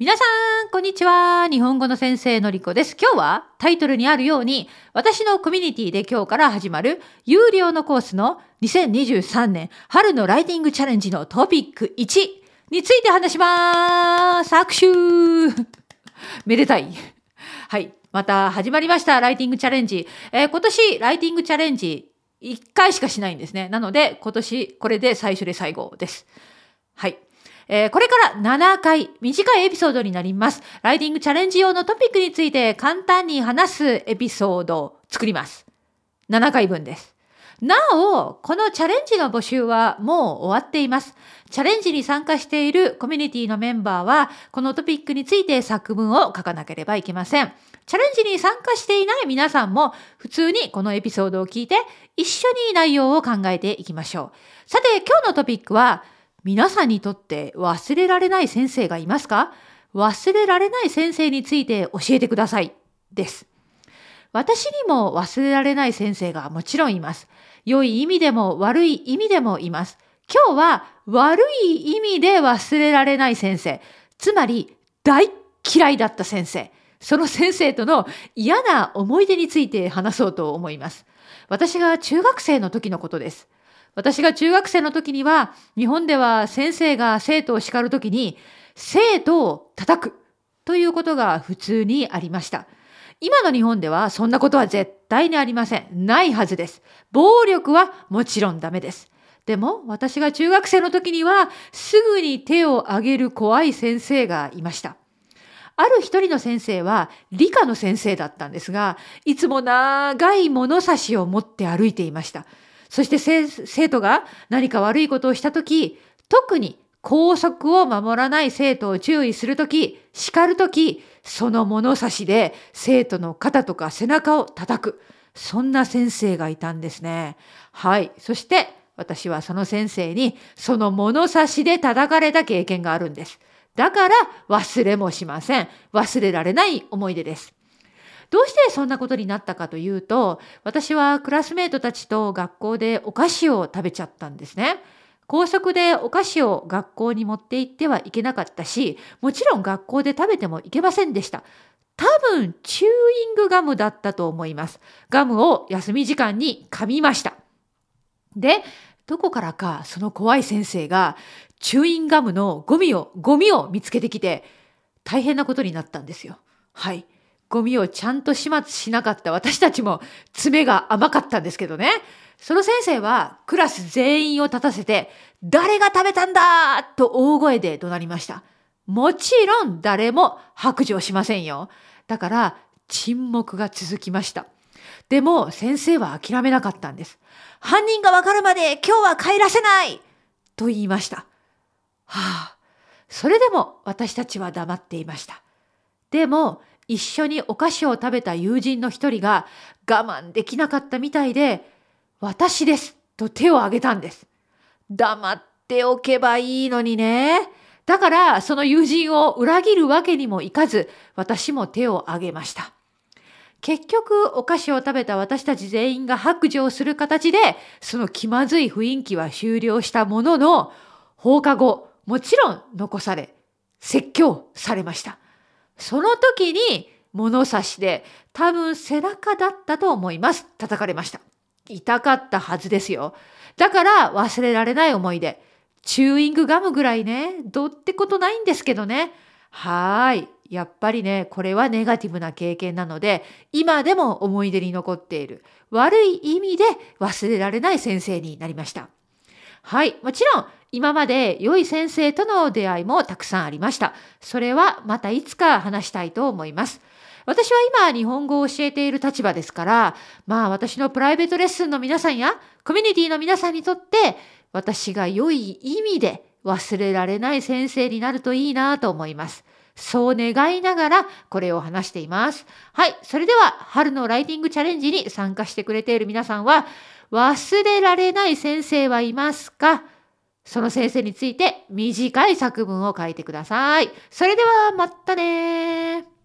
皆さん、こんにちは。日本語の先生のりこです。今日はタイトルにあるように、私のコミュニティで今日から始まる有料のコースの2023年春のライティングチャレンジのトピック1について話します。握手 めでたい。はい。また始まりました。ライティングチャレンジ。えー、今年、ライティングチャレンジ1回しかしないんですね。なので、今年、これで最初で最後です。はい。えー、これから7回、短いエピソードになります。ライティングチャレンジ用のトピックについて簡単に話すエピソードを作ります。7回分です。なお、このチャレンジの募集はもう終わっています。チャレンジに参加しているコミュニティのメンバーは、このトピックについて作文を書かなければいけません。チャレンジに参加していない皆さんも、普通にこのエピソードを聞いて、一緒に内容を考えていきましょう。さて、今日のトピックは、皆さんにとって忘れられない先生がいますか？忘れられない先生について教えてください。です。私にも忘れられない先生がもちろんいます。良い意味でも悪い意味でもいます。今日は悪い意味で忘れられない先生。つまり大嫌いだった先生。その先生との嫌な思い出について話そうと思います。私が中学生の時のことです。私が中学生の時には、日本では先生が生徒を叱る時に、生徒を叩くということが普通にありました。今の日本ではそんなことは絶対にありません。ないはずです。暴力はもちろんダメです。でも私が中学生の時にはすぐに手を挙げる怖い先生がいました。ある一人の先生は理科の先生だったんですが、いつも長い物差しを持って歩いていました。そして生徒が何か悪いことをしたとき、特に校則を守らない生徒を注意するとき、叱るとき、その物差しで生徒の肩とか背中を叩く。そんな先生がいたんですね。はい。そして私はその先生にその物差しで叩かれた経験があるんです。だから忘れもしません。忘れられない思い出です。どうしてそんなことになったかというと、私はクラスメートたちと学校でお菓子を食べちゃったんですね。高速でお菓子を学校に持って行ってはいけなかったし、もちろん学校で食べてもいけませんでした。多分、チューイングガムだったと思います。ガムを休み時間に噛みました。で、どこからかその怖い先生がチューインガムのゴミを、ゴミを見つけてきて大変なことになったんですよ。はい。ゴミをちゃんと始末しなかった私たちも爪が甘かったんですけどね。その先生はクラス全員を立たせて、誰が食べたんだと大声で怒鳴りました。もちろん誰も白状しませんよ。だから沈黙が続きました。でも先生は諦めなかったんです。犯人がわかるまで今日は帰らせないと言いました。はあ、それでも私たちは黙っていました。でも一緒にお菓子を食べた友人の一人が我慢できなかったみたいで、私ですと手を挙げたんです。黙っておけばいいのにね。だからその友人を裏切るわけにもいかず、私も手を挙げました。結局お菓子を食べた私たち全員が白状する形で、その気まずい雰囲気は終了したものの、放課後、もちろん残され、説教されました。その時に物差しで多分背中だったと思います。叩かれました。痛かったはずですよ。だから忘れられない思い出。チューイングガムぐらいね、どってことないんですけどね。はい。やっぱりね、これはネガティブな経験なので、今でも思い出に残っている。悪い意味で忘れられない先生になりました。はい。もちろん、今まで良い先生との出会いもたくさんありました。それはまたいつか話したいと思います。私は今日本語を教えている立場ですから、まあ私のプライベートレッスンの皆さんやコミュニティの皆さんにとって私が良い意味で忘れられない先生になるといいなと思います。そう願いながらこれを話しています。はい。それでは春のライティングチャレンジに参加してくれている皆さんは忘れられない先生はいますか？その先生について短い作文を書いてください。それではまたね